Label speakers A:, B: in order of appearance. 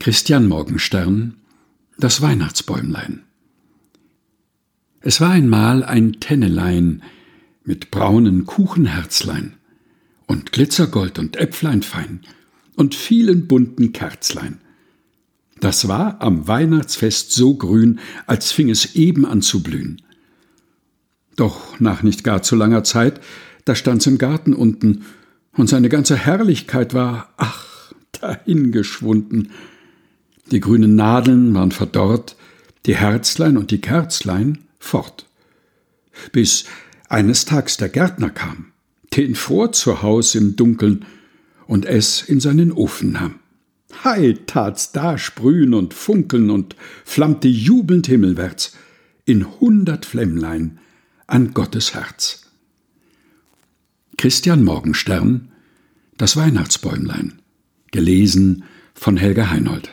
A: Christian Morgenstern Das Weihnachtsbäumlein Es war einmal ein Tennelein mit braunen Kuchenherzlein und Glitzergold und Äpflein fein und vielen bunten Kerzlein. Das war am Weihnachtsfest so grün, als fing es eben an zu blühen. Doch nach nicht gar zu langer Zeit, da stand's im Garten unten, und seine ganze Herrlichkeit war, ach, dahingeschwunden. Die grünen Nadeln waren verdorrt, die Herzlein und die Kerzlein fort. Bis eines Tags der Gärtner kam, den vor zu Haus im Dunkeln und es in seinen Ofen nahm. Hei tat's da sprühen und funkeln und flammte jubelnd himmelwärts in hundert Flämmlein an Gottes Herz. Christian Morgenstern Das Weihnachtsbäumlein gelesen von Helga Heinold